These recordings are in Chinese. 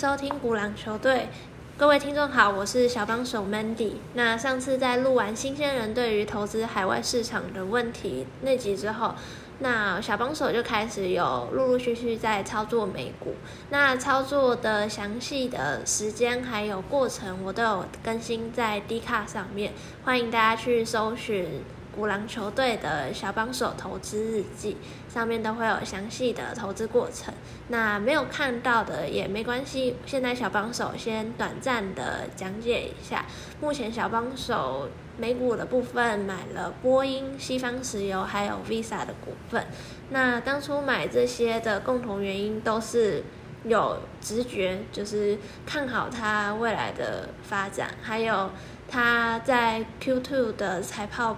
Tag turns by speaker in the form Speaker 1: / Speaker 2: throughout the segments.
Speaker 1: 收听古狼球队，各位听众好，我是小帮手 Mandy。那上次在录完新鲜人对于投资海外市场的问题那集之后，那小帮手就开始有陆陆续续在操作美股。那操作的详细的时间还有过程，我都有更新在 D 卡上面，欢迎大家去搜寻。古狼球队的小帮手投资日记上面都会有详细的投资过程，那没有看到的也没关系。现在小帮手先短暂的讲解一下，目前小帮手美股的部分买了波音、西方石油还有 Visa 的股份。那当初买这些的共同原因都是有直觉，就是看好它未来的发展，还有它在 Q2 的财报。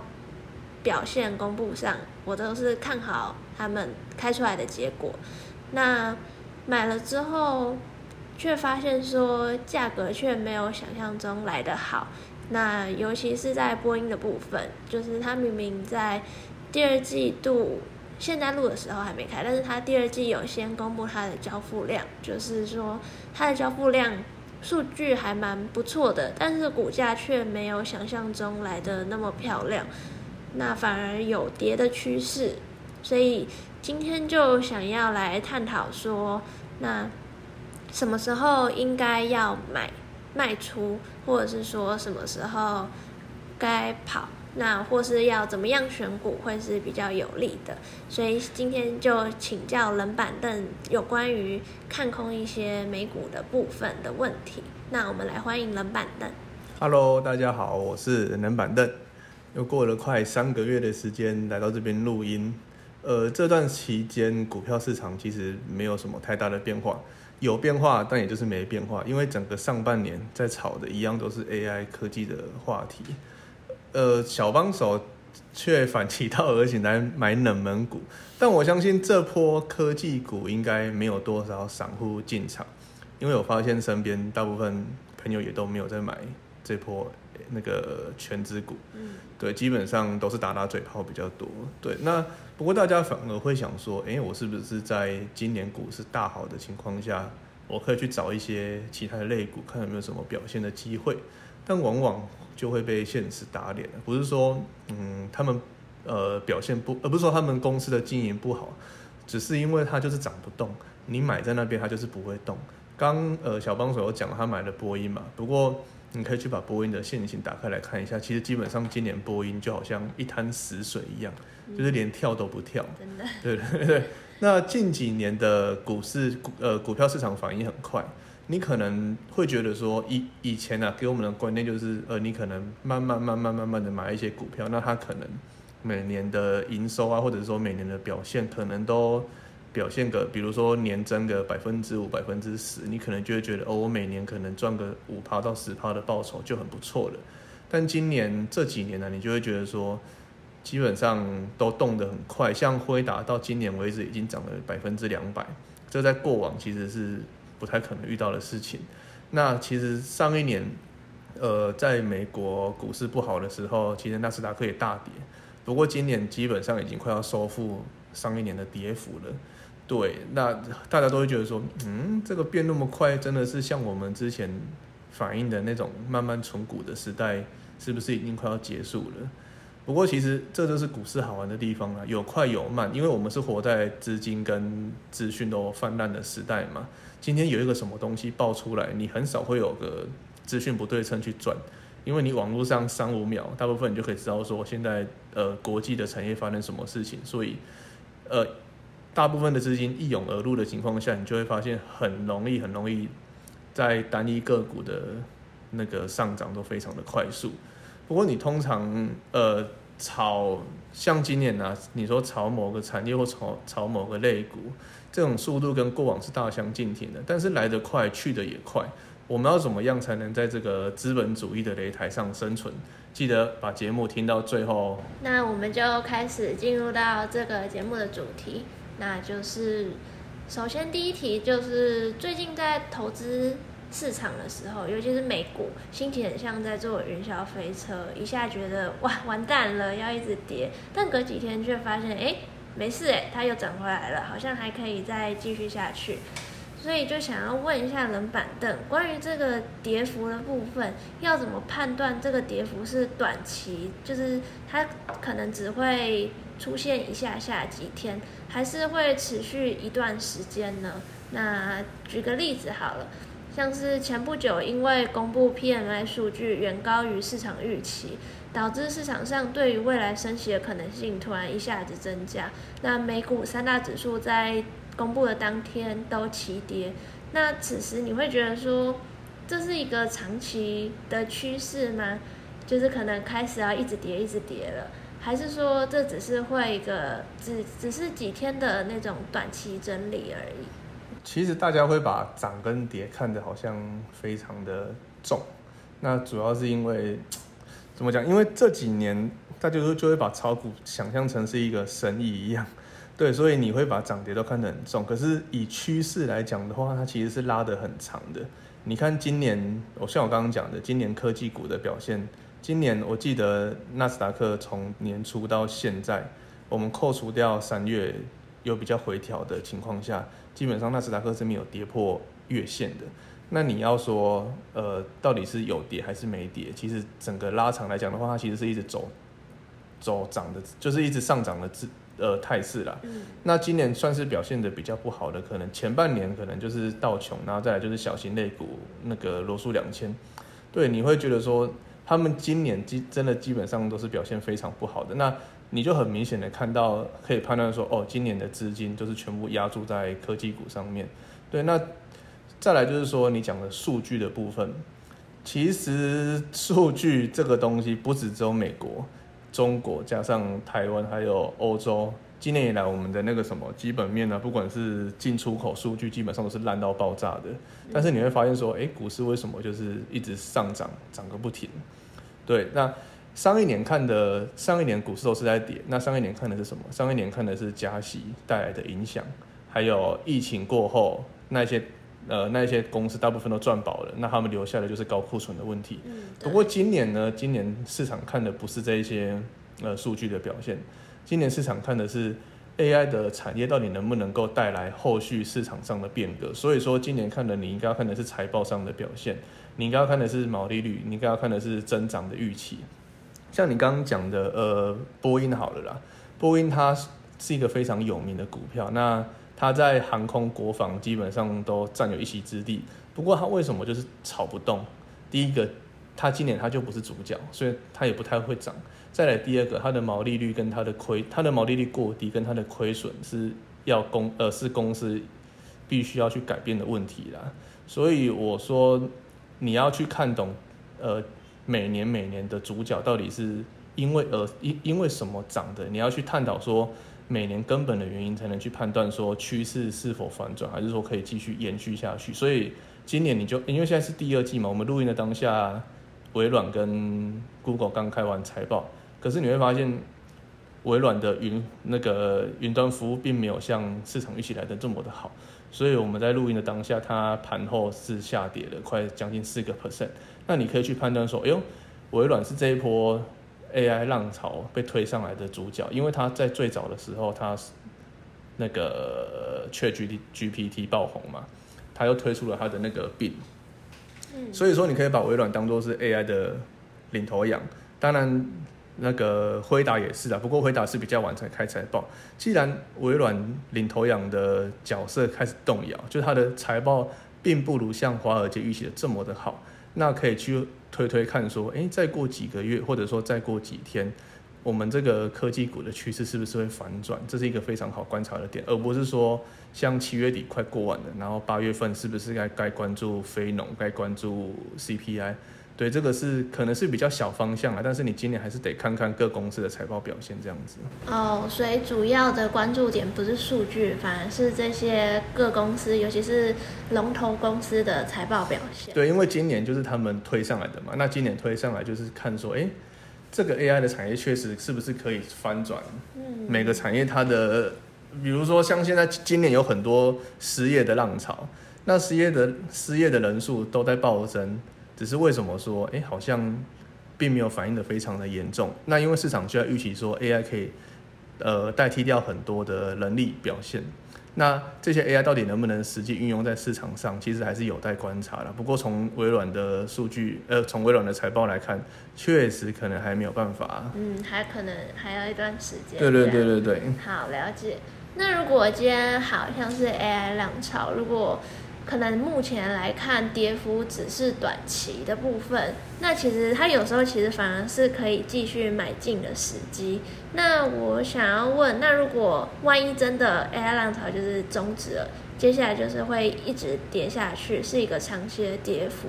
Speaker 1: 表现公布上，我都是看好他们开出来的结果。那买了之后，却发现说价格却没有想象中来得好。那尤其是在波音的部分，就是它明明在第二季度现在录的时候还没开，但是它第二季有先公布它的交付量，就是说它的交付量数据还蛮不错的，但是股价却没有想象中来的那么漂亮。那反而有跌的趋势，所以今天就想要来探讨说，那什么时候应该要买卖出，或者是说什么时候该跑，那或是要怎么样选股会是比较有利的。所以今天就请教冷板凳有关于看空一些美股的部分的问题。那我们来欢迎冷板凳。
Speaker 2: Hello，大家好，我是冷板凳。又过了快三个月的时间来到这边录音，呃，这段期间股票市场其实没有什么太大的变化，有变化但也就是没变化，因为整个上半年在炒的一样都是 AI 科技的话题，呃，小帮手却反其道而行来买冷门股，但我相信这波科技股应该没有多少散户进场，因为我发现身边大部分朋友也都没有在买这波。那个全资股，嗯，对，基本上都是打打嘴炮比较多。对，那不过大家反而会想说，哎，我是不是在今年股市大好的情况下，我可以去找一些其他的类股，看有没有什么表现的机会？但往往就会被现实打脸。不是说，嗯，他们呃表现不，而不是说他们公司的经营不好，只是因为它就是涨不动，你买在那边它就是不会动。刚呃小帮手有讲他买了波音嘛，不过。你可以去把波音的线型打开来看一下，其实基本上今年波音就好像一滩死水一样，就是连跳都不跳。
Speaker 1: 真的。
Speaker 2: 对对对。那近几年的股市股呃股票市场反应很快，你可能会觉得说以以前呢给我们的观念就是呃你可能慢慢慢慢慢慢的买一些股票，那它可能每年的营收啊或者说每年的表现可能都。表现个，比如说年增个百分之五、百分之十，你可能就会觉得哦，我每年可能赚个五趴到十趴的报酬就很不错了。但今年这几年呢，你就会觉得说，基本上都动得很快，像辉达到今年为止已经涨了百分之两百，这在过往其实是不太可能遇到的事情。那其实上一年，呃，在美国股市不好的时候，其实纳斯达克也大跌，不过今年基本上已经快要收复上一年的跌幅了。对，那大家都会觉得说，嗯，这个变那么快，真的是像我们之前反映的那种慢慢存股的时代，是不是已经快要结束了？不过其实这就是股市好玩的地方啊，有快有慢，因为我们是活在资金跟资讯都泛滥的时代嘛。今天有一个什么东西爆出来，你很少会有个资讯不对称去转，因为你网络上三五秒，大部分你就可以知道说现在呃国际的产业发生什么事情，所以呃。大部分的资金一涌而入的情况下，你就会发现很容易、很容易在单一个股的那个上涨都非常的快速。不过你通常呃炒像今年呢，你说炒某个产业或炒炒某个类股，这种速度跟过往是大相径庭的。但是来得快，去的也快。我们要怎么样才能在这个资本主义的擂台上生存？记得把节目听到最后哦。
Speaker 1: 那我们就开始进入到这个节目的主题。那就是，首先第一题就是最近在投资市场的时候，尤其是美股，心情很像在坐云霄飞车，一下觉得哇完蛋了，要一直跌，但隔几天却发现哎没事哎，它又涨回来了，好像还可以再继续下去。所以就想要问一下冷板凳，关于这个跌幅的部分，要怎么判断这个跌幅是短期，就是它可能只会出现一下下几天，还是会持续一段时间呢？那举个例子好了，像是前不久因为公布 PMI 数据远高于市场预期，导致市场上对于未来升息的可能性突然一下子增加，那美股三大指数在公布的当天都齐跌，那此时你会觉得说这是一个长期的趋势吗？就是可能开始要一直跌一直跌了，还是说这只是会一个只只是几天的那种短期整理而已？
Speaker 2: 其实大家会把涨跟跌看得好像非常的重，那主要是因为怎么讲？因为这几年大家就就会把炒股想象成是一个生意一样。对，所以你会把涨跌都看得很重，可是以趋势来讲的话，它其实是拉得很长的。你看今年，我像我刚刚讲的，今年科技股的表现，今年我记得纳斯达克从年初到现在，我们扣除掉三月有比较回调的情况下，基本上纳斯达克是没有跌破月线的。那你要说，呃，到底是有跌还是没跌？其实整个拉长来讲的话，它其实是一直走走涨的，就是一直上涨的姿。呃，态势啦，那今年算是表现的比较不好的，可能前半年可能就是道琼，然后再来就是小型类股那个罗素两千，对，你会觉得说他们今年基真的基本上都是表现非常不好的，那你就很明显的看到可以判断说，哦，今年的资金就是全部压注在科技股上面，对，那再来就是说你讲的数据的部分，其实数据这个东西不止只有美国。中国加上台湾还有欧洲，今年以来我们的那个什么基本面呢，不管是进出口数据，基本上都是烂到爆炸的。但是你会发现说，哎，股市为什么就是一直上涨，涨个不停？对，那上一年看的上一年股市都是在跌，那上一年看的是什么？上一年看的是加息带来的影响，还有疫情过后那些。呃，那些公司大部分都赚饱了，那他们留下的就是高库存的问题。不过今年呢，今年市场看的不是这一些呃数据的表现，今年市场看的是 AI 的产业到底能不能够带来后续市场上的变革。所以说，今年看的你应该要看的是财报上的表现，你应该要看的是毛利率，你应该要看的是增长的预期。像你刚刚讲的，呃，波音好了啦，波音它是一个非常有名的股票，那。它在航空、国防基本上都占有一席之地。不过它为什么就是炒不动？第一个，它今年它就不是主角，所以它也不太会涨。再来第二个，它的毛利率跟它的亏，它的毛利率过低跟它的亏损是要公呃是公司必须要去改变的问题啦。所以我说你要去看懂呃每年每年的主角到底是因为呃因因为什么涨的，你要去探讨说。每年根本的原因才能去判断说趋势是否反转，还是说可以继续延续下去。所以今年你就因为现在是第二季嘛，我们录音的当下，微软跟 Google 刚开完财报，可是你会发现微软的云那个云端服务并没有像市场预期来的这么的好。所以我们在录音的当下，它盘后是下跌了快将近四个 percent。那你可以去判断说，哎呦，微软是这一波。AI 浪潮被推上来的主角，因为它在最早的时候，它是那个 ChatGPT 爆红嘛，它又推出了它的那个 Bing，所以说你可以把微软当做是 AI 的领头羊。当然，那个辉达也是啊，不过辉达是比较晚才开财报。既然微软领头羊的角色开始动摇，就它的财报并不如像华尔街预期的这么的好，那可以去。推推看，说，哎，再过几个月，或者说再过几天，我们这个科技股的趋势是不是会反转？这是一个非常好观察的点，而不是说像七月底快过完了，然后八月份是不是该该关注非农，该关注 CPI？对，这个是可能是比较小方向啊，但是你今年还是得看看各公司的财报表现这样子。
Speaker 1: 哦，所以主要的关注点不是数据，反而是这些各公司，尤其是龙头公司的财报表现。
Speaker 2: 对，因为今年就是他们推上来的嘛，那今年推上来就是看说，哎，这个 AI 的产业确实是不是可以翻转？嗯，每个产业它的，比如说像现在今年有很多失业的浪潮，那失业的失业的人数都在暴增。只是为什么说，哎，好像并没有反应的非常的严重。那因为市场就在预期说，AI 可以，呃，代替掉很多的人力表现。那这些 AI 到底能不能实际运用在市场上，其实还是有待观察了。不过从微软的数据，呃，从微软的财报来看，确实可能还没有办法。
Speaker 1: 嗯，还可能还要一段时间。
Speaker 2: 对对对对对。
Speaker 1: 好，了解。那如果今天好像是 AI 浪潮，如果可能目前来看跌幅只是短期的部分，那其实它有时候其实反而是可以继续买进的时机。那我想要问，那如果万一真的 AI 浪潮就是终止了，接下来就是会一直跌下去，是一个长期的跌幅。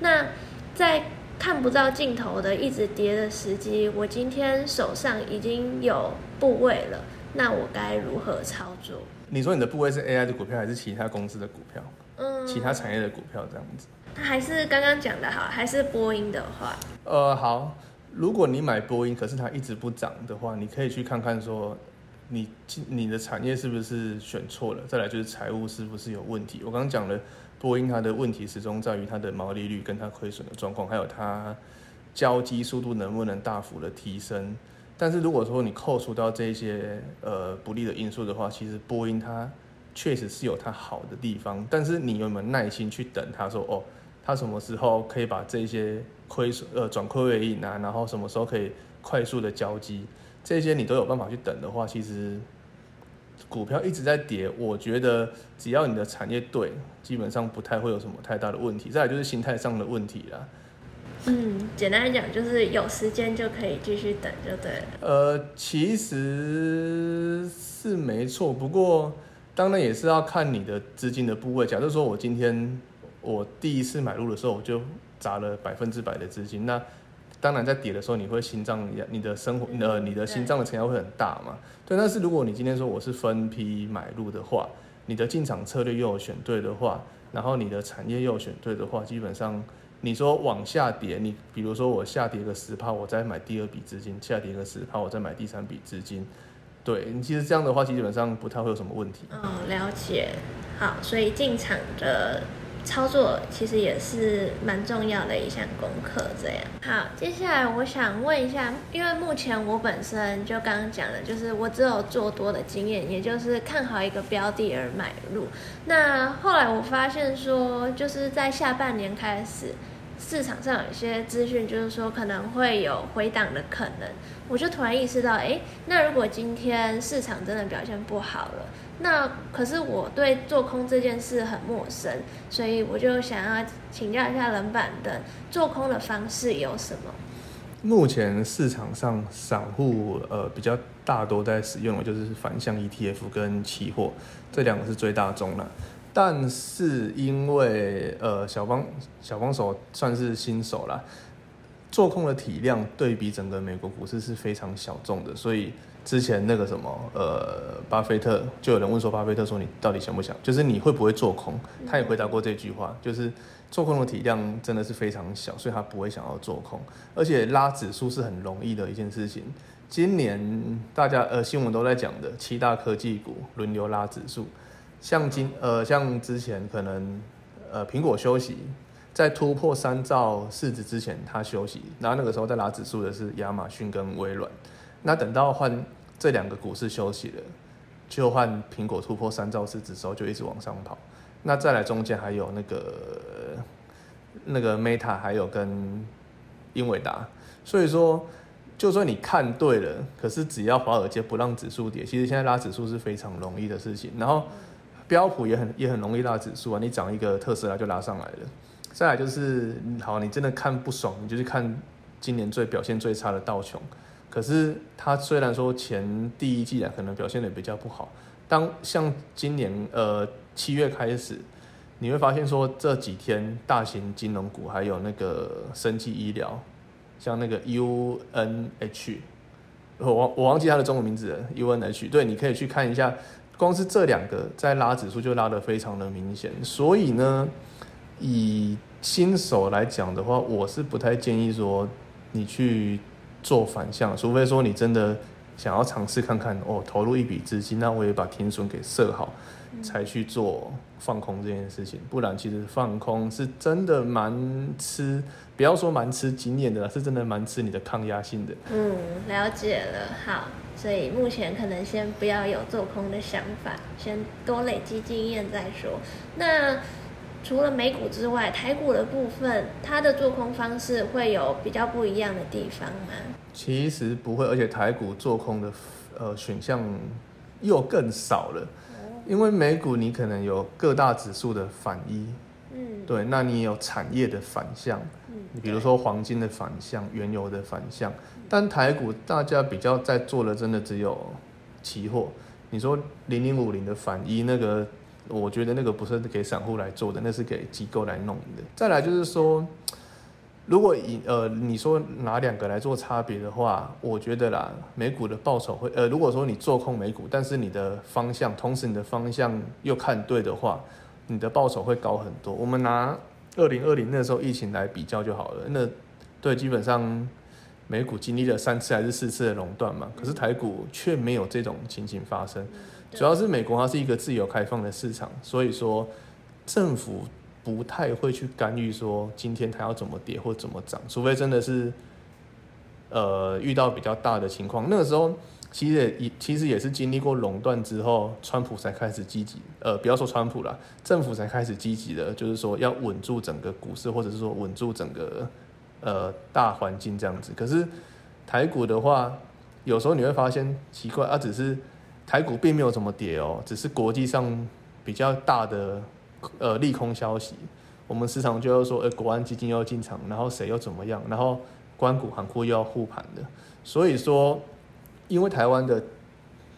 Speaker 1: 那在看不到尽头的一直跌的时机，我今天手上已经有部位了，那我该如何操作？
Speaker 2: 你说你的部位是 AI 的股票还是其他公司的股票？嗯，其他产业的股票这样子。
Speaker 1: 还是刚刚讲的好，还是波音的话？
Speaker 2: 呃，好。如果你买波音，可是它一直不涨的话，你可以去看看说，你你的产业是不是选错了？再来就是财务是不是有问题？我刚刚讲了，波音它的问题始终在于它的毛利率跟它亏损的状况，还有它交机速度能不能大幅的提升。但是如果说你扣除掉这些呃不利的因素的话，其实波音它确实是有它好的地方。但是你有没有耐心去等它说哦？它什么时候可以把这些亏损呃转亏为盈啊？然后什么时候可以快速的交机？这些你都有办法去等的话，其实股票一直在跌，我觉得只要你的产业对，基本上不太会有什么太大的问题。再来就是心态上的问题啦。
Speaker 1: 嗯，简单来讲就是有时间就可以继续等就对了。
Speaker 2: 呃，其实是没错，不过当然也是要看你的资金的部位。假设说我今天。我第一次买入的时候，我就砸了百分之百的资金。那当然，在跌的时候，你会心脏，你的生活，呃，你的心脏的承压会很大嘛？对。但是如果你今天说我是分批买入的话，你的进场策略又有选对的话，然后你的产业又有选对的话，基本上你说往下跌，你比如说我下跌个十趴，我再买第二笔资金；下跌个十趴，我再买第三笔资金。对你其实这样的话，基本上不太会有什么问题。
Speaker 1: 哦，了解。好，所以进场的。操作其实也是蛮重要的一项功课，这样。好，接下来我想问一下，因为目前我本身就刚刚讲的，就是我只有做多的经验，也就是看好一个标的而买入。那后来我发现说，就是在下半年开始，市场上有一些资讯，就是说可能会有回档的可能。我就突然意识到，哎，那如果今天市场真的表现不好了？那可是我对做空这件事很陌生，所以我就想要请教一下冷板的做空的方式有什么？
Speaker 2: 目前市场上散户呃比较大多在使用的就是反向 ETF 跟期货，这两个是最大宗的。但是因为呃小帮小帮手算是新手啦，做空的体量对比整个美国股市是非常小众的，所以。之前那个什么，呃，巴菲特就有人问说，巴菲特说你到底想不想？就是你会不会做空？他也回答过这句话，就是做空的体量真的是非常小，所以他不会想要做空。而且拉指数是很容易的一件事情。今年大家呃新闻都在讲的七大科技股轮流拉指数，像今呃像之前可能呃苹果休息，在突破三兆市值之前它休息，然后那个时候在拉指数的是亚马逊跟微软。那等到换这两个股市休息了，就换苹果突破三兆市值时候就一直往上跑。那再来中间还有那个那个 Meta，还有跟英伟达。所以说，就算你看对了，可是只要华尔街不让指数跌，其实现在拉指数是非常容易的事情。然后标普也很也很容易拉指数啊，你涨一个特斯拉就拉上来了。再来就是，好，你真的看不爽，你就去看今年最表现最差的道琼。可是它虽然说前第一季啊可能表现的比较不好，当像今年呃七月开始，你会发现说这几天大型金融股还有那个生技医疗，像那个 UNH，我忘我忘记它的中文名字了，UNH，对，你可以去看一下，光是这两个在拉指数就拉得非常的明显，所以呢，以新手来讲的话，我是不太建议说你去。做反向，除非说你真的想要尝试看看，哦，投入一笔资金，那我也把停损给设好，才去做放空这件事情。不然，其实放空是真的蛮吃，不要说蛮吃经验的，是真的蛮吃你的抗压性的。
Speaker 1: 嗯，了解了。好，所以目前可能先不要有做空的想法，先多累积经验再说。那除了美股之外，台股的部分，它的做空方式会有比较不一样的地方吗？
Speaker 2: 其实不会，而且台股做空的呃选项又更少了，因为美股你可能有各大指数的反一，嗯，对，那你有产业的反向，嗯，比如说黄金的反向、原油的反向，但台股大家比较在做的真的只有期货，你说零零五零的反一那个。我觉得那个不是给散户来做的，那是给机构来弄的。再来就是说，如果以呃你说拿两个来做差别的话，我觉得啦，美股的报酬会呃，如果说你做空美股，但是你的方向，同时你的方向又看对的话，你的报酬会高很多。我们拿二零二零那时候疫情来比较就好了。那对，基本上美股经历了三次还是四次的垄断嘛，可是台股却没有这种情形发生。主要是美国它是一个自由开放的市场，所以说政府不太会去干预说今天它要怎么跌或怎么涨，除非真的是呃遇到比较大的情况。那个时候其实也其实也是经历过垄断之后，川普才开始积极，呃不要说川普了，政府才开始积极的，就是说要稳住整个股市，或者是说稳住整个呃大环境这样子。可是台股的话，有时候你会发现奇怪，啊只是。台股并没有怎么跌哦，只是国际上比较大的呃利空消息，我们市场就要说，呃，国安基金要进场，然后谁又怎么样，然后关谷行库又要护盘的，所以说，因为台湾的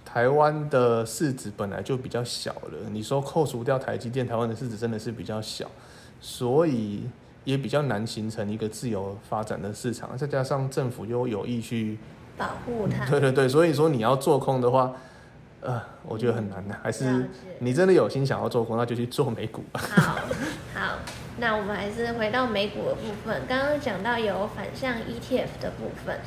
Speaker 2: 台湾的市值本来就比较小了，你说扣除掉台积电，台湾的市值真的是比较小，所以也比较难形成一个自由发展的市场，再加上政府又有意去
Speaker 1: 保护它，
Speaker 2: 对对对，所以说你要做空的话。呃，我觉得很难的，还是你真的有心想要做空，那就去做美股吧。
Speaker 1: 好，好，那我们还是回到美股的部分。刚刚讲到有反向 ETF 的部分，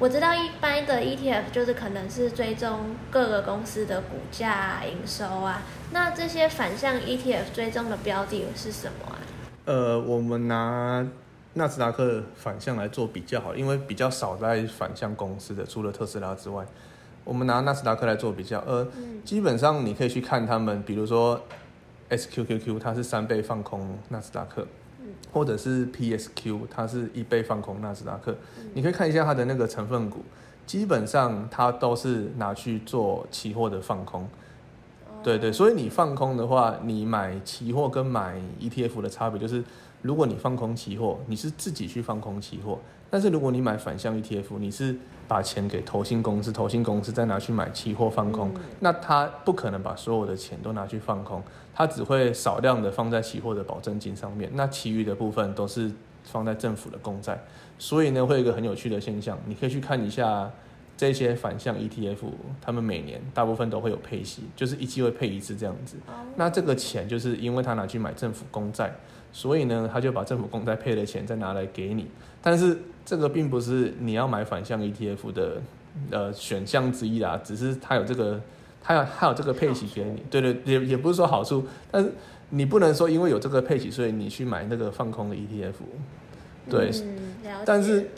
Speaker 1: 我知道一般的 ETF 就是可能是追踪各个公司的股价、营收啊。那这些反向 ETF 追踪的标的是什么啊？
Speaker 2: 呃，我们拿纳斯达克反向来做比较好，因为比较少在反向公司的，除了特斯拉之外。我们拿纳斯达克来做比较，呃，基本上你可以去看他们，比如说 SQQQ，它是三倍放空纳斯达克，或者是 PSQ，它是一倍放空纳斯达克，你可以看一下它的那个成分股，基本上它都是拿去做期货的放空，对对，所以你放空的话，你买期货跟买 ETF 的差别就是，如果你放空期货，你是自己去放空期货。但是如果你买反向 ETF，你是把钱给投信公司，投信公司再拿去买期货放空，那他不可能把所有的钱都拿去放空，他只会少量的放在期货的保证金上面，那其余的部分都是放在政府的公债。所以呢，会有一个很有趣的现象，你可以去看一下这些反向 ETF，他们每年大部分都会有配息，就是一季会配一次这样子。那这个钱就是因为他拿去买政府公债，所以呢，他就把政府公债配的钱再拿来给你，但是。这个并不是你要买反向 ETF 的呃选项之一啦，只是它有这个，它有它有这个配息给你，对对，也也不是说好处，但是你不能说因为有这个配息，所以你去买那个放空的 ETF，对，但是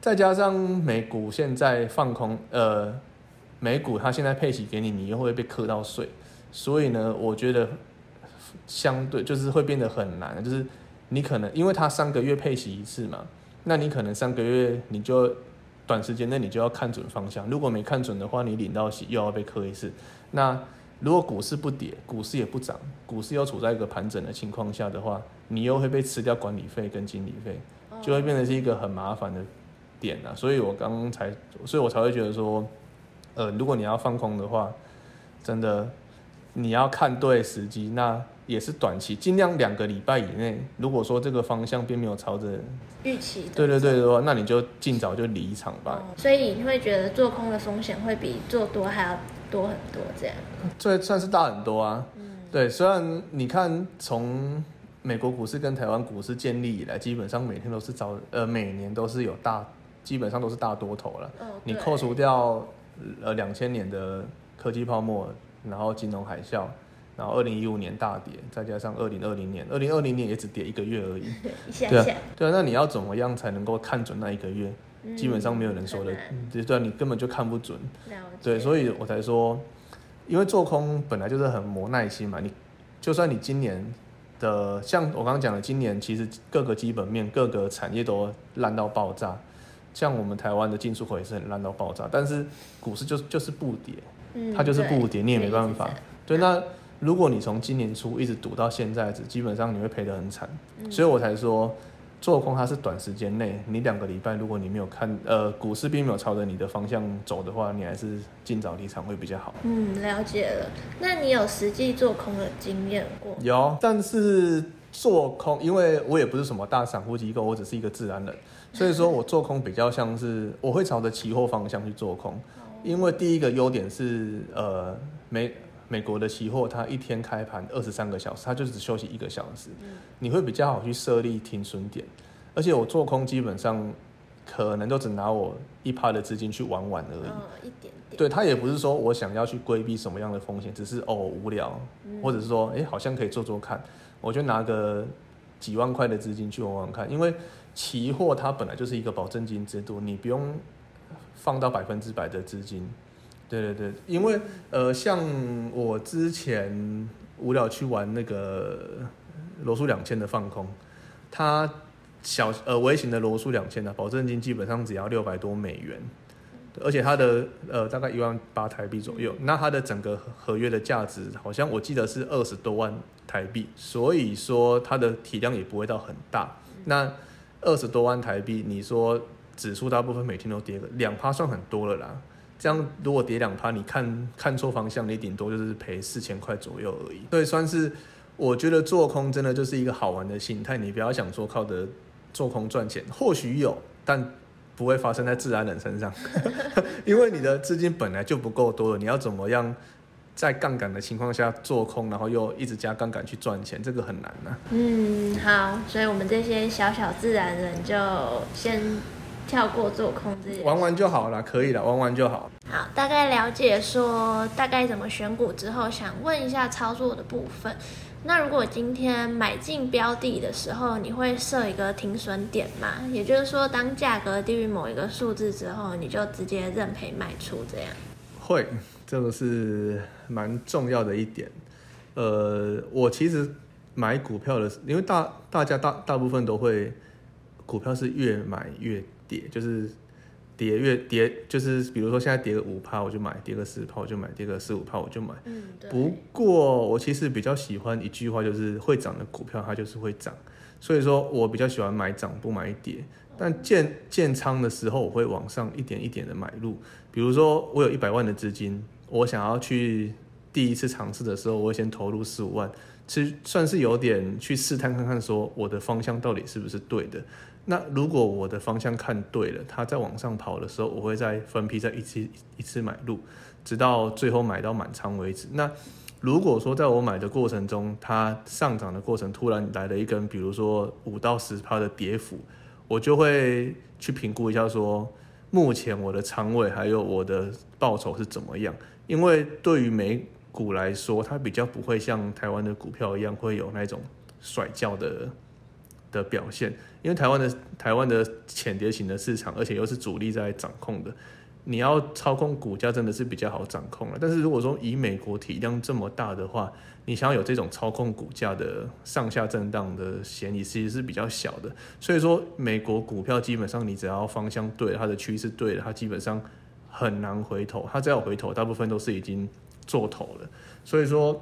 Speaker 2: 再加上美股现在放空，呃，美股它现在配息给你，你又会被磕到税，所以呢，我觉得相对就是会变得很难，就是你可能因为它三个月配息一次嘛。那你可能三个月你就短时间内你就要看准方向，如果没看准的话，你领到息又要被磕一次。那如果股市不跌，股市也不涨，股市又处在一个盘整的情况下的话，你又会被吃掉管理费跟经理费，就会变成是一个很麻烦的点啊。所以我刚刚才，所以我才会觉得说，呃，如果你要放空的话，真的你要看对时机，那。也是短期，尽量两个礼拜以内。如果说这个方向并没有朝着
Speaker 1: 预期，
Speaker 2: 对对对的话，那你就尽早就离场吧。
Speaker 1: 所以你会觉得做空的风险会比做多还要多很多，这样？
Speaker 2: 这算是大很多啊。嗯，对。虽然你看，从美国股市跟台湾股市建立以来，基本上每天都是早呃每年都是有大，基本上都是大多头了。哦。你扣除掉呃两千年的科技泡沫，然后金融海啸，然后二零一五年大跌，再加上二零二零年，二零二零年也只跌一个月而已。对啊对啊，那你要怎么样才能够看准那一个月？基本上没有人说的对对啊，你根本就看不准。对，所以我才说，因为做空本来就是很磨耐心嘛。你就算你今年的，像我刚刚讲的，今年其实各个基本面、各个产业都烂到爆炸。像我们台湾的进出口也是很烂到爆炸，但是股市就就是不跌，
Speaker 1: 嗯
Speaker 2: 它就是不跌，你也没办法。
Speaker 1: 对，
Speaker 2: 那如果你从今年初一直赌到现在，基本上你会赔得很惨。
Speaker 1: 嗯
Speaker 2: 所以我才说，做空它是短时间内，你两个礼拜，如果你没有看，呃，股市并没有朝着你的方向走的话，你还是尽早离场会比较好。
Speaker 1: 嗯，了解了。那你有实际做空的经验过？
Speaker 2: 有，但是做空，因为我也不是什么大散户机构，我只是一个自然人，所以说我做空比较像是我会朝着期货方向去做空，因为第一个优点是，呃，美美国的期货它一天开盘二十三个小时，它就只休息一个小时，你会比较好去设立停损点，而且我做空基本上可能都只拿我一趴的资金去玩玩而已。
Speaker 1: 嗯，一点点。
Speaker 2: 对它也不是说我想要去规避什么样的风险，只是哦无聊，或者是说哎、诶好像可以做做看，我就拿个几万块的资金去玩玩看，因为期货它本来就是一个保证金制度，你不用放到百分之百的资金。对对对，因为呃，像我之前无聊去玩那个罗素两千的放空，它小呃微型的罗素两千的保证金基本上只要六百多美元，而且它的呃大概一万八台币左右，那它的整个合约的价值好像我记得是二十多万台币，所以说它的体量也不会到很大。那二十多万台币，你说指数大部分每天都跌个两趴，算很多了啦。这样如果跌两趴，你看看错方向，你顶多就是赔四千块左右而已。所以算是我觉得做空真的就是一个好玩的心态，你不要想说靠着做空赚钱，或许有，但不会发生在自然人身上，因为你的资金本来就不够多了，你要怎么样在杠杆的情况下做空，然后又一直加杠杆去赚钱，这个很难呐、
Speaker 1: 嗯，好，所以我们这些小小自然人就先跳过做空这些
Speaker 2: 玩玩就好了，可以了，玩玩就好。
Speaker 1: 好，大概了解说大概怎么选股之后，想问一下操作的部分。那如果今天买进标的的时候，你会设一个停损点吗？也就是说，当价格低于某一个数字之后，你就直接认赔卖出这样。
Speaker 2: 会，这个是蛮重要的一点。呃，我其实买股票的，因为大大家大大部分都会，股票是越买越跌，就是跌越跌，就是比如说现在跌个五趴我就买，跌个十趴我就买，跌个四五趴我就买。
Speaker 1: 嗯，
Speaker 2: 不过我其实比较喜欢一句话，就是会涨的股票它就是会涨，所以说我比较喜欢买涨不买跌。但建建仓的时候，我会往上一点一点的买入。比如说我有一百万的资金，我想要去第一次尝试的时候，我会先投入十五万，其实算是有点去试探看看，说我的方向到底是不是对的。那如果我的方向看对了，它在往上跑的时候，我会再分批再一次一次买入，直到最后买到满仓为止。那如果说在我买的过程中，它上涨的过程突然来了一根，比如说五到十趴的跌幅，我就会去评估一下说，目前我的仓位还有我的报酬是怎么样。因为对于美股来说，它比较不会像台湾的股票一样会有那种甩叫的的表现，因为台湾的台湾的浅碟型的市场，而且又是主力在掌控的，你要操控股价真的是比较好掌控了。但是如果说以美国体量这么大的话，你想要有这种操控股价的上下震荡的嫌疑，其实是比较小的。所以说，美国股票基本上你只要方向对了，它的趋势对了，它基本上很难回头。它只要回头，大部分都是已经做头了。所以说，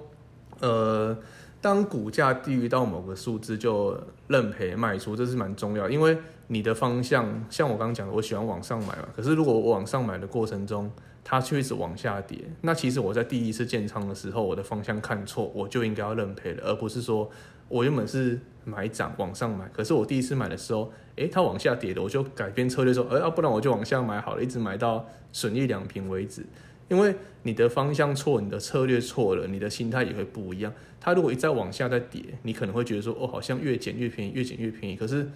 Speaker 2: 呃，当股价低于到某个数字就认赔卖出，这是蛮重要，因为你的方向，像我刚刚讲的，我喜欢往上买嘛。可是如果我往上买的过程中，它却一直往下跌，那其实我在第一次建仓的时候，我的方向看错，我就应该要认赔了，而不是说我原本是买涨往上买，可是我第一次买的时候，诶，它往下跌了，我就改变策略说，呃，要、不然我就往下买好了，一直买到损益两平为止。因为你的方向错，你的策略错了，你的心态也会不一样。它如果一再往下再跌，你可能会觉得说，哦，好像越减越便宜，越减越便宜。可是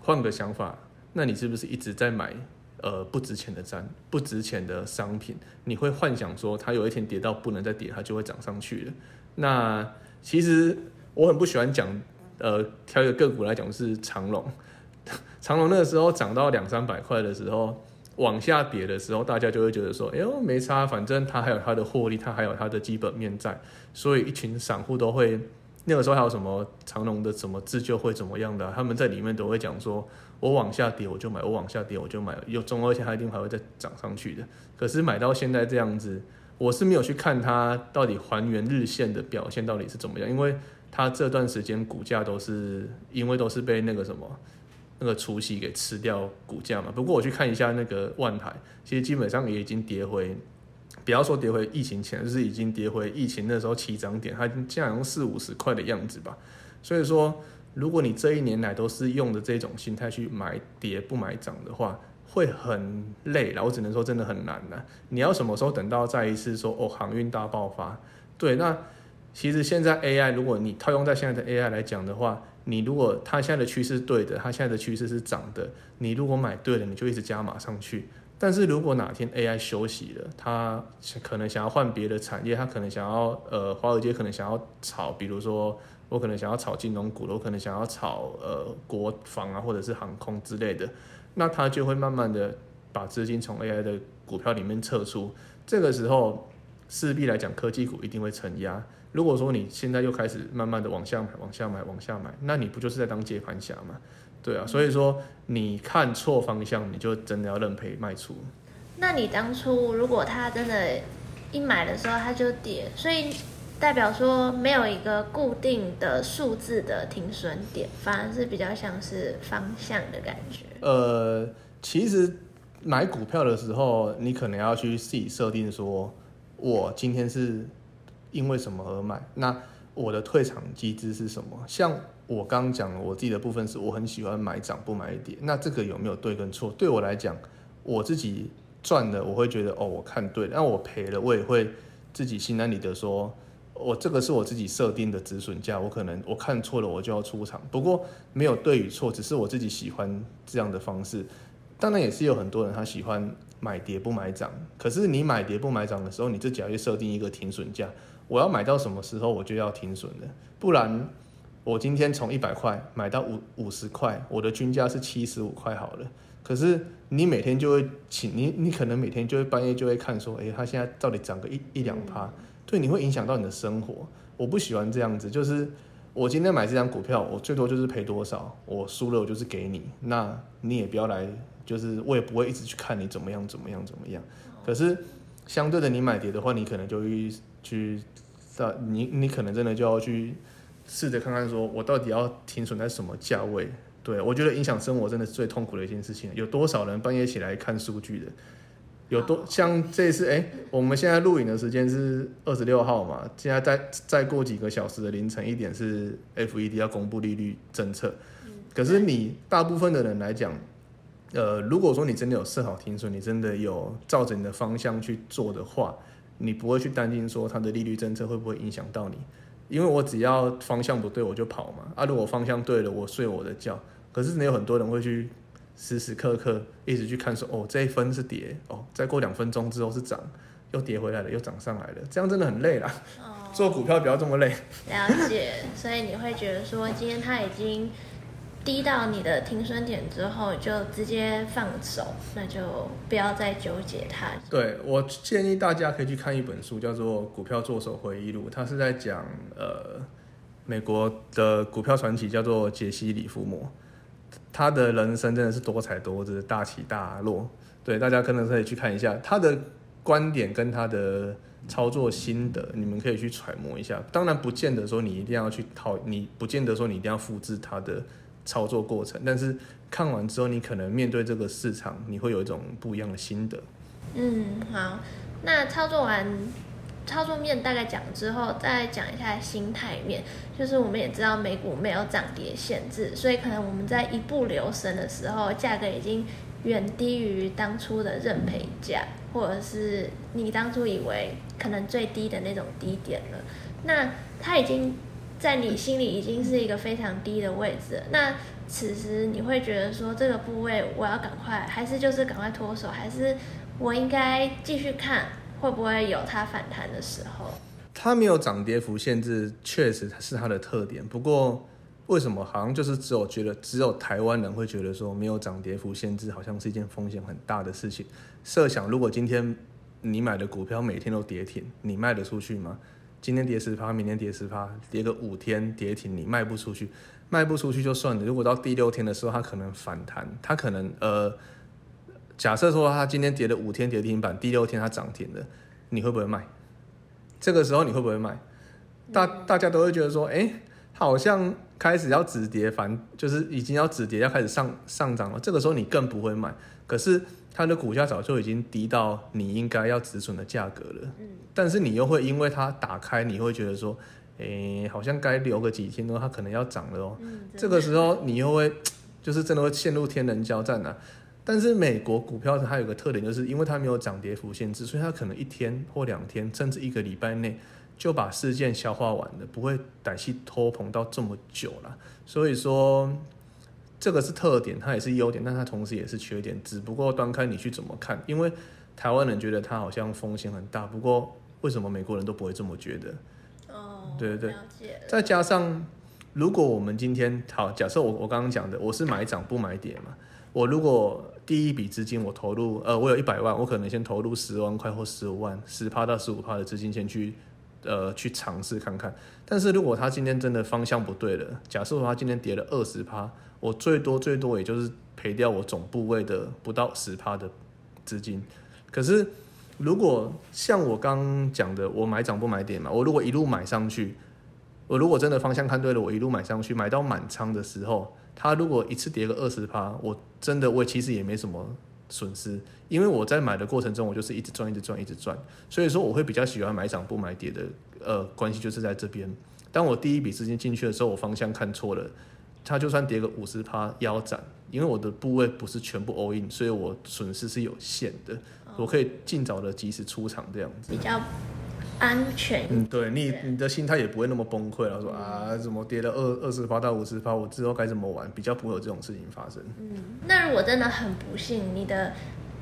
Speaker 2: 换个想法，那你是不是一直在买呃不值钱的债、不值钱的商品，你会幻想说它有一天跌到不能再跌，它就会涨上去了。那其实我很不喜欢讲，呃，挑一个个股来讲是长隆，长隆那个时候涨到两三百块的时候。往下跌的时候，大家就会觉得说：“哎呦，没差，反正它还有它的获利，它还有它的基本面在。”所以一群散户都会那个时候还有什么长隆的什么自救会怎么样的，他们在里面都会讲说：“我往下跌我就买，我往下跌我就买，有中而且它一定还会再涨上去的。”可是买到现在这样子，我是没有去看它到底还原日线的表现到底是怎么样，因为它这段时间股价都是因为都是被那个什么。那个除夕给吃掉股价嘛？不过我去看一下那个万海，其实基本上也已经跌回，不要说跌回疫情前，就是已经跌回疫情那时候起涨点，它竟然用四五十块的样子吧。所以说，如果你这一年来都是用的这种心态去买跌不买涨的话，会很累了。我只能说真的很难的。你要什么时候等到再一次说哦航运大爆发？对，那其实现在 AI，如果你套用在现在的 AI 来讲的话。你如果它现在的趋势对的，它现在的趋势是涨的，你如果买对了，你就一直加码上去。但是如果哪天 AI 休息了，它可能想要换别的产业，它可能想要呃，华尔街可能想要炒，比如说我可能想要炒金融股，我可能想要炒呃国防啊，或者是航空之类的，那它就会慢慢的把资金从 AI 的股票里面撤出。这个时候势必来讲，科技股一定会承压。如果说你现在又开始慢慢的往下买，往下买，往下买，那你不就是在当接盘侠吗？对啊，所以说你看错方向，你就真的要认赔卖出。
Speaker 1: 那你当初如果他真的，一买的时候他就跌，所以代表说没有一个固定的数字的停损点，反而是比较像是方向的感觉。
Speaker 2: 呃，其实买股票的时候，你可能要去自己设定说，我今天是。因为什么而买？那我的退场机制是什么？像我刚刚讲我自己的部分是我很喜欢买涨不买跌。那这个有没有对跟错？对我来讲，我自己赚了，我会觉得哦，我看对了；那我赔了，我也会自己心安理得说，我这个是我自己设定的止损价，我可能我看错了，我就要出场。不过没有对与错，只是我自己喜欢这样的方式。当然也是有很多人他喜欢买跌不买涨，可是你买跌不买涨的时候，你自己要去设定一个停损价。我要买到什么时候我就要停损的，不然我今天从一百块买到五五十块，我的均价是七十五块好了。可是你每天就会请你，你可能每天就会半夜就会看说，哎，它现在到底涨个一一两趴，对，你会影响到你的生活。我不喜欢这样子，就是我今天买这张股票，我最多就是赔多少，我输了我就是给你，那你也不要来，就是我也不会一直去看你怎么样怎么样怎么样。可是相对的，你买跌的话，你可能就会去。到你你可能真的就要去试着看看，说我到底要停损在什么价位？对我觉得影响生活真的是最痛苦的一件事情。有多少人半夜起来看数据的？有多像这次哎，我们现在录影的时间是二十六号嘛？现在再再过几个小时的凌晨一点是 FED 要公布利率政策。可是你大部分的人来讲，呃，如果说你真的有设好停损，你真的有照着你的方向去做的话。你不会去担心说它的利率政策会不会影响到你，因为我只要方向不对我就跑嘛。啊，如果方向对了，我睡我的觉。可是你有很多人会去时时刻刻一直去看说，哦，这一分是跌，哦，再过两分钟之后是涨，又跌回来了，又涨上来了，这样真的很累啦。做股票不要这么累。
Speaker 1: 了解，所以你会觉得说，今天它已经。低到你的停损点之后，就直接放手，那就不要再纠结它。
Speaker 2: 对我建议大家可以去看一本书，叫做《股票作手回忆录》，它是在讲呃美国的股票传奇，叫做杰西·里弗摩，他的人生真的是多彩多姿，大起大落。对，大家可能可以去看一下他的观点跟他的操作心得，你们可以去揣摩一下。当然，不见得说你一定要去套，你不见得说你一定要复制他的。操作过程，但是看完之后，你可能面对这个市场，你会有一种不一样的心得。
Speaker 1: 嗯，好，那操作完操作面大概讲之后，再讲一下心态面。就是我们也知道美股没有涨跌限制，所以可能我们在一步留神的时候，价格已经远低于当初的认赔价，或者是你当初以为可能最低的那种低点了。那它已经。在你心里已经是一个非常低的位置。那此时你会觉得说这个部位我要赶快，还是就是赶快脱手，还是我应该继续看会不会有它反弹的时候？
Speaker 2: 它没有涨跌幅限制，确实是它的特点。不过为什么好像就是只有觉得只有台湾人会觉得说没有涨跌幅限制，好像是一件风险很大的事情？设想如果今天你买的股票每天都跌停，你卖得出去吗？今天跌十趴，明天跌十趴，跌个五天跌停，你卖不出去，卖不出去就算了。如果到第六天的时候，它可能反弹，它可能呃，假设说它今天跌了五天跌停板，第六天它涨停了，你会不会卖？这个时候你会不会卖？大大家都会觉得说，哎，好像开始要止跌反，就是已经要止跌，要开始上上涨了。这个时候你更不会卖。可是它的股价早就已经低到你应该要止损的价格了。嗯。但是你又会因为它打开，你会觉得说，诶，好像该留个几天哦，它可能要涨了哦。嗯。这个时候你又会，就是真的会陷入天人交战呐。但是美国股票它有个特点，就是因为它没有涨跌幅限制，所以它可能一天或两天，甚至一个礼拜内就把事件消化完了，不会歹气拖棚到这么久了。所以说。这个是特点，它也是优点，但它同时也是缺点。只不过端看你去怎么看，因为台湾人觉得它好像风险很大，不过为什么美国人都不会这么觉得？
Speaker 1: 哦，
Speaker 2: 对对对。再加上，如果我们今天好，假设我我刚刚讲的，我是买涨不买跌嘛。我如果第一笔资金我投入，呃，我有一百万，我可能先投入十万块或十五万，十趴到十五趴的资金先去。呃，去尝试看看。但是如果他今天真的方向不对了，假设他今天跌了二十趴，我最多最多也就是赔掉我总部位的不到十趴的资金。可是如果像我刚讲的，我买涨不买点嘛，我如果一路买上去，我如果真的方向看对了，我一路买上去，买到满仓的时候，他如果一次跌个二十趴，我真的我其实也没什么。损失，因为我在买的过程中，我就是一直赚，一直赚，一直赚，所以说我会比较喜欢买涨不买跌的，呃，关系就是在这边。当我第一笔资金进去的时候，我方向看错了，它就算跌个五十趴腰斩，因为我的部位不是全部 all in，所以我损失是有限的，我可以尽早的及时出场这样子。
Speaker 1: 比较。安全，
Speaker 2: 嗯，对你，你的心态也不会那么崩溃了。说啊，怎么跌了二二十趴到五十趴，我之后该怎么玩？比较不会有这种事情发生。
Speaker 1: 嗯，那如果真的很不幸，你的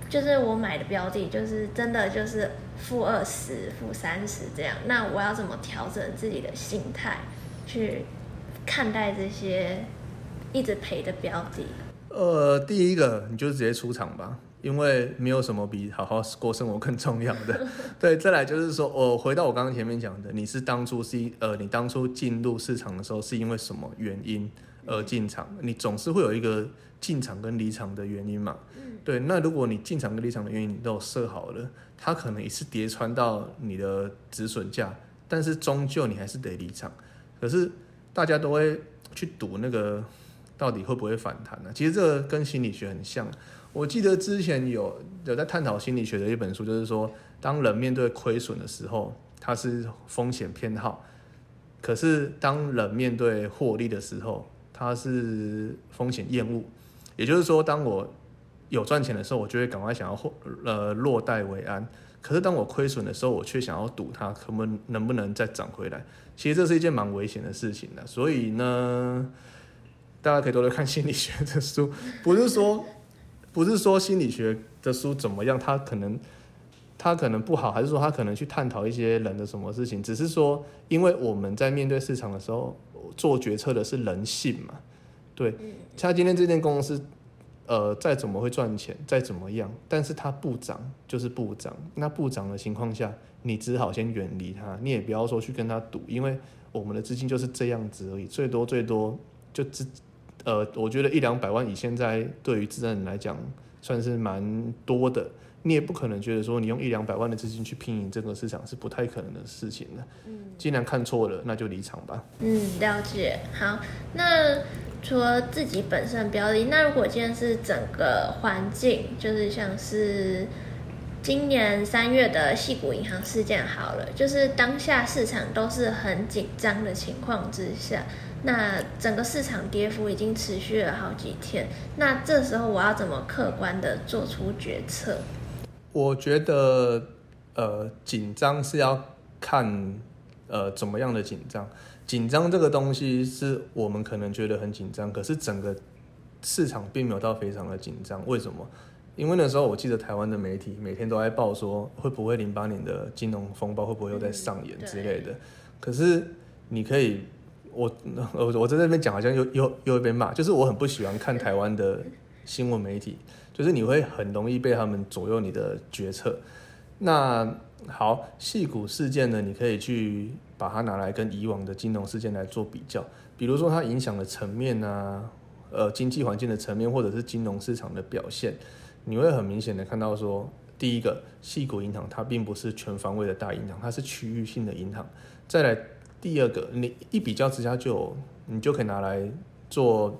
Speaker 1: 就是我买的标的，就是真的就是负二十、负三十这样，那我要怎么调整自己的心态去看待这些一直赔的标的？
Speaker 2: 呃，第一个，你就直接出场吧。因为没有什么比好好过生活更重要的。对，再来就是说，我回到我刚刚前面讲的，你是当初是呃，你当初进入市场的时候是因为什么原因而进场？你总是会有一个进场跟离场的原因嘛？对，那如果你进场跟离场的原因你都设好了，它可能一次叠穿到你的止损价，但是终究你还是得离场。可是大家都会去赌那个到底会不会反弹呢？其实这个跟心理学很像。我记得之前有有在探讨心理学的一本书，就是说，当人面对亏损的时候，他是风险偏好；可是当人面对获利的时候，他是风险厌恶。也就是说，当我有赚钱的时候，我就会赶快想要获呃落袋为安；可是当我亏损的时候，我却想要赌它可不能不能再涨回来。其实这是一件蛮危险的事情的。所以呢，大家可以多多看心理学的书，不是说。不是说心理学的书怎么样，他可能他可能不好，还是说他可能去探讨一些人的什么事情？只是说，因为我们在面对市场的时候做决策的是人性嘛，对。他今天这间公司，呃，再怎么会赚钱，再怎么样，但是它不涨就是不涨。那不涨的情况下，你只好先远离它，你也不要说去跟他赌，因为我们的资金就是这样子而已，最多最多就只。呃，我觉得一两百万以现在对于自然人来讲算是蛮多的，你也不可能觉得说你用一两百万的资金去拼赢这个市场是不太可能的事情的。嗯，既然看错了，那就离场吧。
Speaker 1: 嗯，了解。好，那除了自己本身标的，那如果今天是整个环境，就是像是今年三月的细谷银行事件好了，就是当下市场都是很紧张的情况之下。那整个市场跌幅已经持续了好几天，那这时候我要怎么客观的做出决策？
Speaker 2: 我觉得，呃，紧张是要看，呃怎么样的紧张？紧张这个东西是我们可能觉得很紧张，可是整个市场并没有到非常的紧张。为什么？因为那时候我记得台湾的媒体每天都在报说会不会零八年的金融风暴会不会又在上演之类的。可是你可以，我 我我在这边讲好像又又又被骂，就是我很不喜欢看台湾的新闻媒体，就是你会很容易被他们左右你的决策。那好，细股事件呢，你可以去把它拿来跟以往的金融事件来做比较，比如说它影响的层面啊，呃，经济环境的层面，或者是金融市场的表现。你会很明显的看到说，第一个，细股银行它并不是全方位的大银行，它是区域性的银行。再来，第二个，你一比较之下就有，你就可以拿来做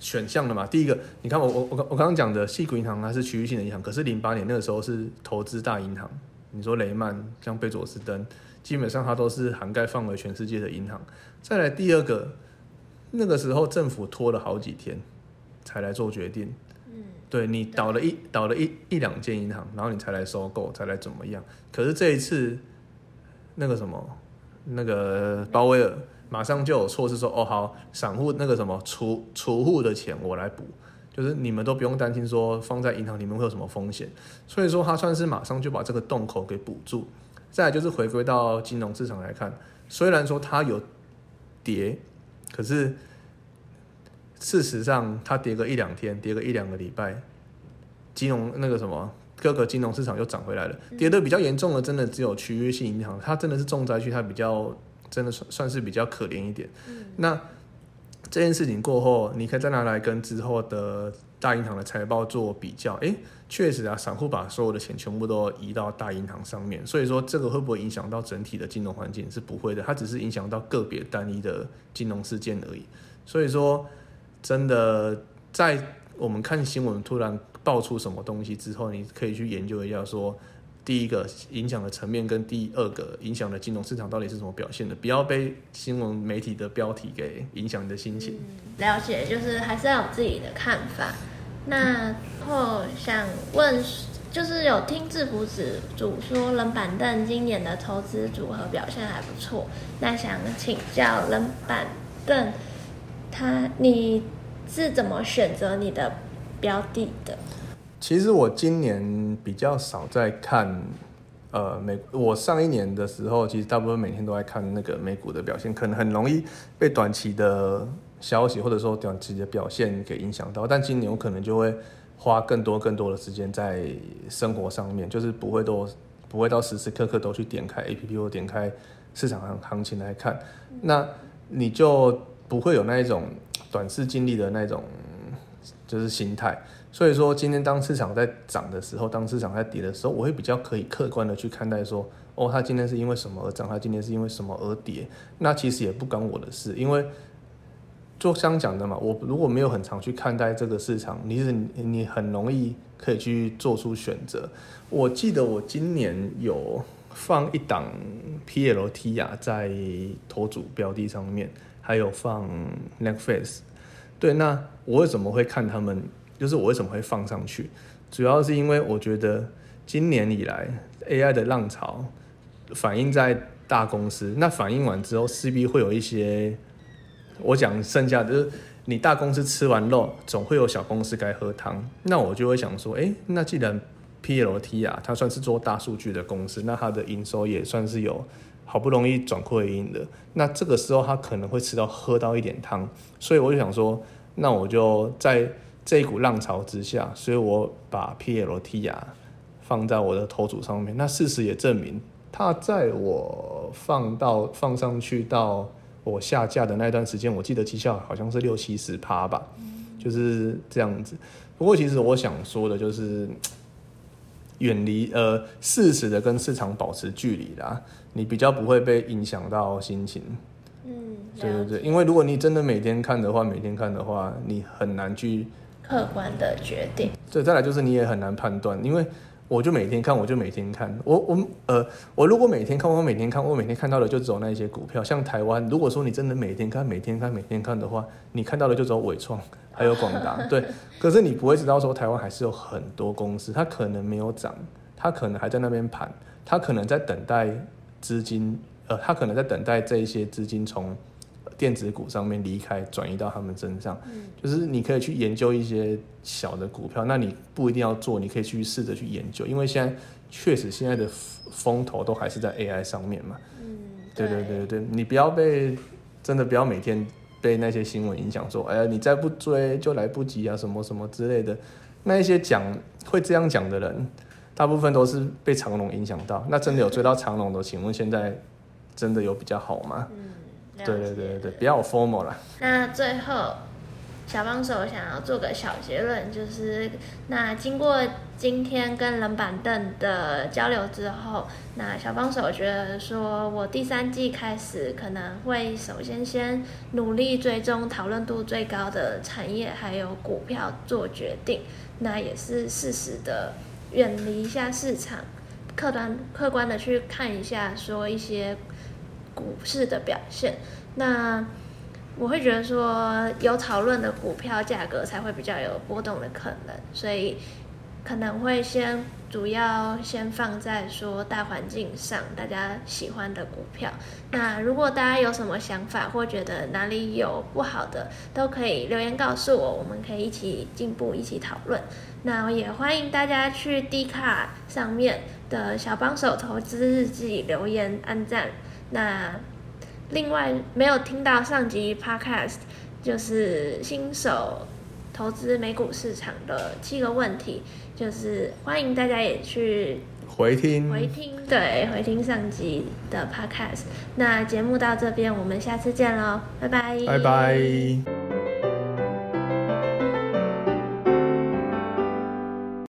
Speaker 2: 选项了嘛。第一个，你看我我我我刚刚讲的细股银行它是区域性的银行，可是零八年那个时候是投资大银行。你说雷曼像贝佐斯登，基本上它都是涵盖范围全世界的银行。再来第二个，那个时候政府拖了好几天才来做决定。对你倒了一倒了一一两间银行，然后你才来收购，才来怎么样？可是这一次，那个什么，那个鲍威尔马上就有措施说，哦好，散户那个什么储储户的钱我来补，就是你们都不用担心说放在银行里面会有什么风险，所以说他算是马上就把这个洞口给补住。再就是回归到金融市场来看，虽然说它有跌，可是。事实上，它跌个一两天，跌个一两个礼拜，金融那个什么各个金融市场又涨回来了。跌的比较严重的，真的只有区域性银行，它真的是重灾区，它比较真的算算是比较可怜一点。那这件事情过后，你可以再拿来跟之后的大银行的财报做比较。诶，确实啊，散户把所有的钱全部都移到大银行上面，所以说这个会不会影响到整体的金融环境？是不会的，它只是影响到个别单一的金融事件而已。所以说。真的，在我们看新闻突然爆出什么东西之后，你可以去研究一下，说第一个影响的层面跟第二个影响的金融市场到底是怎么表现的，不要被新闻媒体的标题给影响你的心情。
Speaker 1: 了解，就是还是要有自己的看法。那后想问，就是有听制服子主说冷板凳今年的投资组合表现还不错，那想请教冷板凳。他你是怎么选择你的标的的？
Speaker 2: 其实我今年比较少在看，呃，美我上一年的时候，其实大部分每天都在看那个美股的表现，可能很容易被短期的消息或者说短期的表现给影响到。但今年我可能就会花更多更多的时间在生活上面，就是不会都不会到时时刻刻都去点开 A P P 或点开市场行行情来看。那你就。不会有那一种短视经历的那种就是心态，所以说今天当市场在涨的时候，当市场在跌的时候，我会比较可以客观的去看待说，哦，它今天是因为什么而涨，它今天是因为什么而跌，那其实也不关我的事，因为就像讲的嘛，我如果没有很常去看待这个市场，你是你很容易可以去做出选择。我记得我今年有放一档 PLT 啊，在投组标的上面。还有放 Netflix，对，那我为什么会看他们？就是我为什么会放上去？主要是因为我觉得今年以来 AI 的浪潮反映在大公司，那反映完之后势必会有一些，我讲剩下的就是你大公司吃完肉，总会有小公司该喝汤。那我就会想说，哎，那既然 PLT 啊，它算是做大数据的公司，那它的营收也算是有。好不容易转亏为盈的，那这个时候他可能会吃到喝到一点汤，所以我就想说，那我就在这一股浪潮之下，所以我把 PLT 啊放在我的头组上面。那事实也证明，它在我放到放上去到我下架的那段时间，我记得绩效好像是六七十趴吧，就是这样子。不过其实我想说的就是。远离呃，适时的跟市场保持距离啦，你比较不会被影响到心情。
Speaker 1: 嗯，
Speaker 2: 对对对，因为如果你真的每天看的话，每天看的话，你很难去
Speaker 1: 客观的决定。
Speaker 2: 对，再来就是你也很难判断，因为。我就每天看，我就每天看。我我呃，我如果每天看，我每天看，我每天看到的就只有那一些股票。像台湾，如果说你真的每天看、每天看、每天看的话，你看到的就只有伟创还有广达。对，可是你不会知道说台湾还是有很多公司，它可能没有涨，它可能还在那边盘，它可能在等待资金呃，它可能在等待这一些资金从电子股上面离开，转移到他们身上。
Speaker 1: 嗯
Speaker 2: 就是你可以去研究一些小的股票，那你不一定要做，你可以去试着去研究，因为现在确实现在的风头都还是在 AI 上面嘛。
Speaker 1: 嗯，
Speaker 2: 对对对对，你不要被真的不要每天被那些新闻影响，说哎呀你再不追就来不及啊什么什么之类的。那一些讲会这样讲的人，大部分都是被长龙影响到。那真的有追到长龙的，请问现在真的有比较好吗？
Speaker 1: 嗯，
Speaker 2: 对对对对对，不要有 formal 啦。
Speaker 1: 那最后，小帮手想要做个小结论，就是那经过今天跟冷板凳的交流之后，那小帮手觉得说，我第三季开始可能会首先先努力追踪讨论度最高的产业还有股票做决定，那也是适时的远离一下市场，客观客观的去看一下说一些股市的表现。那我会觉得说，有讨论的股票价格才会比较有波动的可能，所以可能会先主要先放在说大环境上大家喜欢的股票。那如果大家有什么想法或觉得哪里有不好的，都可以留言告诉我，我们可以一起进步，一起讨论。那也欢迎大家去 D 卡上面的小帮手投资日记留言按赞。那另外没有听到上集 podcast，就是新手投资美股市场的七个问题，就是欢迎大家也去
Speaker 2: 回听，
Speaker 1: 回听，对，回听上集的 podcast。那节目到这边，我们下次见喽，拜拜，
Speaker 2: 拜拜。